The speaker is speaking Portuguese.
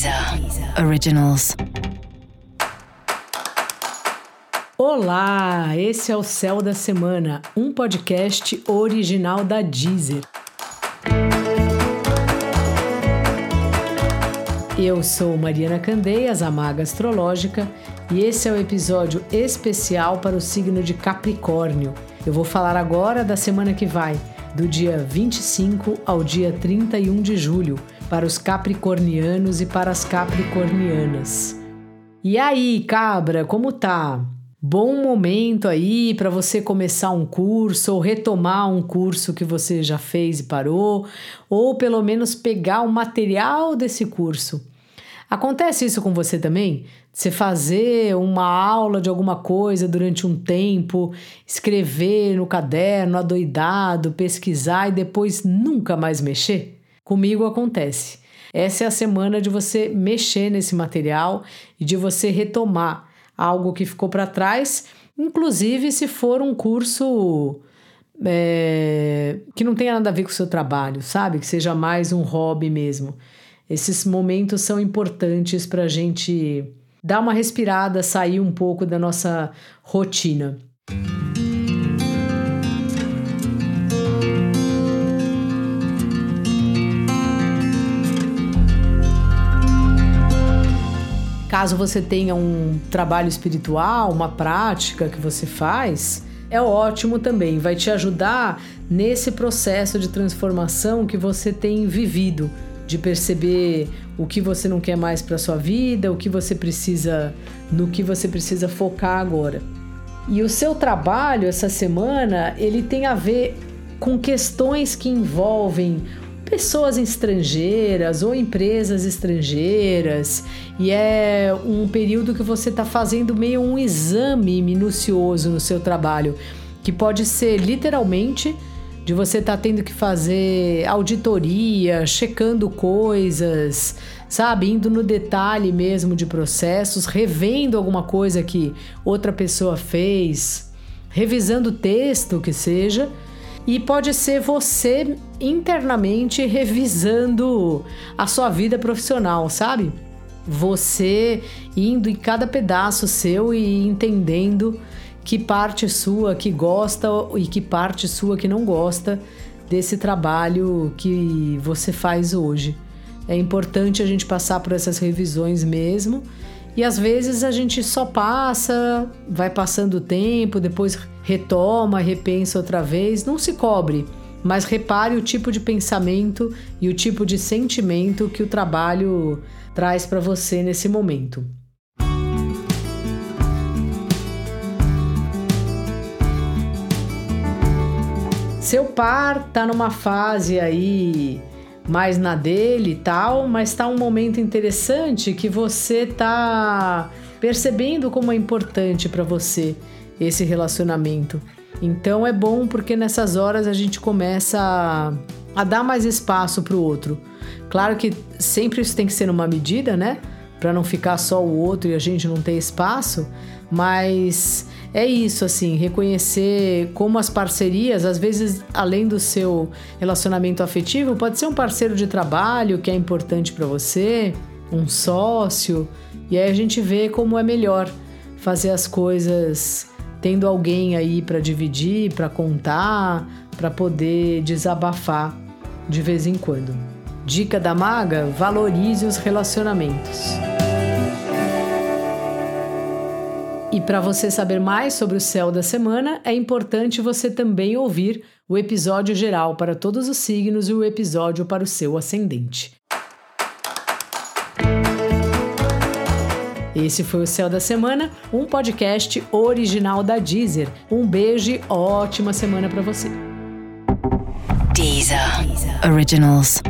Deezer Originals. Olá, esse é o Céu da Semana, um podcast original da Deezer. Eu sou Mariana Candeias, a maga astrológica, e esse é o episódio especial para o signo de Capricórnio. Eu vou falar agora da semana que vai, do dia 25 ao dia 31 de julho, para os capricornianos e para as capricornianas. E aí, cabra, como tá? Bom momento aí para você começar um curso ou retomar um curso que você já fez e parou, ou pelo menos pegar o material desse curso. Acontece isso com você também? Você fazer uma aula de alguma coisa durante um tempo, escrever no caderno, adoidado, pesquisar e depois nunca mais mexer? Comigo acontece. Essa é a semana de você mexer nesse material e de você retomar algo que ficou para trás, inclusive se for um curso é, que não tenha nada a ver com o seu trabalho, sabe? Que seja mais um hobby mesmo. Esses momentos são importantes para a gente dar uma respirada, sair um pouco da nossa rotina. Caso você tenha um trabalho espiritual, uma prática que você faz, é ótimo também, vai te ajudar nesse processo de transformação que você tem vivido, de perceber o que você não quer mais para sua vida, o que você precisa, no que você precisa focar agora. E o seu trabalho essa semana, ele tem a ver com questões que envolvem pessoas estrangeiras ou empresas estrangeiras, e é um período que você está fazendo meio um exame minucioso no seu trabalho, que pode ser literalmente de você estar tá tendo que fazer auditoria, checando coisas, sabe, indo no detalhe mesmo de processos, revendo alguma coisa que outra pessoa fez, revisando texto que seja e pode ser você internamente revisando a sua vida profissional, sabe? Você indo em cada pedaço seu e entendendo que parte sua que gosta e que parte sua que não gosta desse trabalho que você faz hoje. É importante a gente passar por essas revisões mesmo e às vezes a gente só passa, vai passando o tempo, depois retoma, repensa outra vez. Não se cobre, mas repare o tipo de pensamento e o tipo de sentimento que o trabalho traz para você nesse momento. Seu par tá numa fase aí mais na dele e tal, mas tá um momento interessante que você tá percebendo como é importante para você esse relacionamento. Então é bom porque nessas horas a gente começa a, a dar mais espaço para o outro. Claro que sempre isso tem que ser numa medida, né? Para não ficar só o outro e a gente não ter espaço, mas é isso, assim, reconhecer como as parcerias, às vezes, além do seu relacionamento afetivo, pode ser um parceiro de trabalho que é importante para você, um sócio, e aí a gente vê como é melhor fazer as coisas tendo alguém aí para dividir, para contar, para poder desabafar de vez em quando. Dica da maga: valorize os relacionamentos. E para você saber mais sobre o céu da semana, é importante você também ouvir o episódio geral para todos os signos e o episódio para o seu ascendente. Esse foi o Céu da Semana, um podcast original da Deezer. Um beijo e ótima semana para você. Deezer. Deezer. Originals.